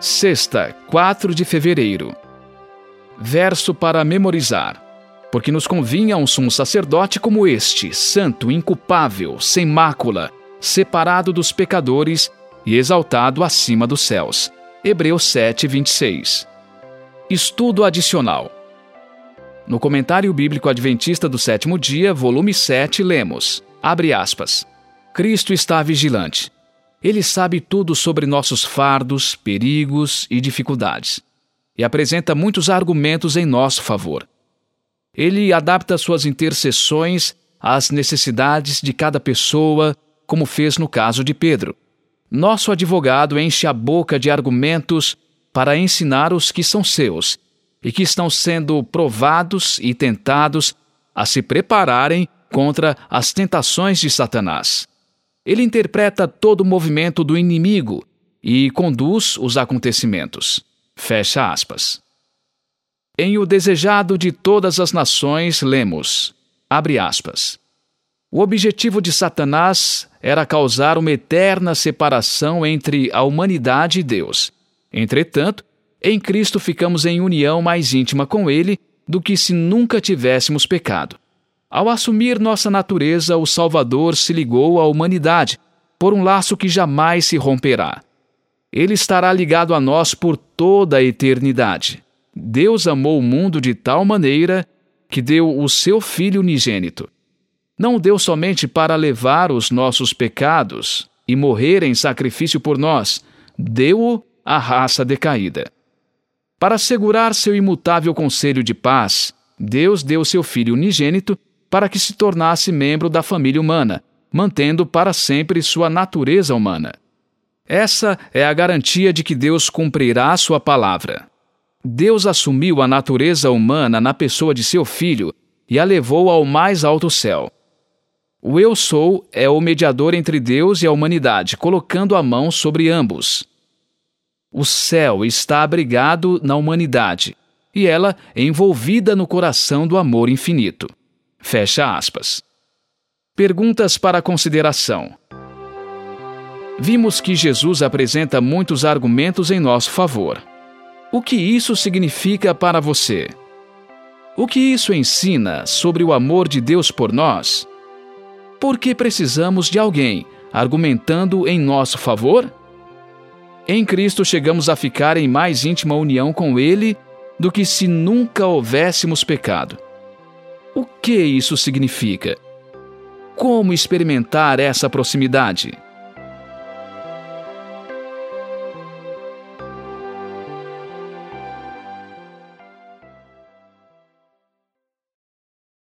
Sexta, 4 de fevereiro. Verso para memorizar. Porque nos convinha um sumo sacerdote como este, santo, inculpável, sem mácula, separado dos pecadores e exaltado acima dos céus. Hebreus 7, 26. Estudo adicional. No Comentário Bíblico Adventista do Sétimo Dia, volume 7, lemos: abre aspas. Cristo está vigilante. Ele sabe tudo sobre nossos fardos, perigos e dificuldades, e apresenta muitos argumentos em nosso favor. Ele adapta suas intercessões às necessidades de cada pessoa, como fez no caso de Pedro. Nosso advogado enche a boca de argumentos para ensinar os que são seus e que estão sendo provados e tentados a se prepararem contra as tentações de Satanás. Ele interpreta todo o movimento do inimigo e conduz os acontecimentos. Fecha aspas. Em O Desejado de Todas as Nações, lemos: abre aspas. O objetivo de Satanás era causar uma eterna separação entre a humanidade e Deus. Entretanto, em Cristo ficamos em união mais íntima com Ele do que se nunca tivéssemos pecado. Ao assumir nossa natureza, o Salvador se ligou à humanidade por um laço que jamais se romperá. Ele estará ligado a nós por toda a eternidade. Deus amou o mundo de tal maneira que deu o seu Filho unigênito. Não deu somente para levar os nossos pecados e morrer em sacrifício por nós, deu-o à raça decaída. Para assegurar seu imutável conselho de paz, Deus deu seu Filho unigênito para que se tornasse membro da família humana, mantendo para sempre sua natureza humana. Essa é a garantia de que Deus cumprirá sua palavra. Deus assumiu a natureza humana na pessoa de seu Filho e a levou ao mais alto céu. O Eu Sou é o mediador entre Deus e a humanidade, colocando a mão sobre ambos. O céu está abrigado na humanidade e ela é envolvida no coração do amor infinito. Fecha aspas. Perguntas para consideração. Vimos que Jesus apresenta muitos argumentos em nosso favor. O que isso significa para você? O que isso ensina sobre o amor de Deus por nós? Por que precisamos de alguém argumentando em nosso favor? Em Cristo chegamos a ficar em mais íntima união com Ele do que se nunca houvéssemos pecado. O que isso significa? Como experimentar essa proximidade?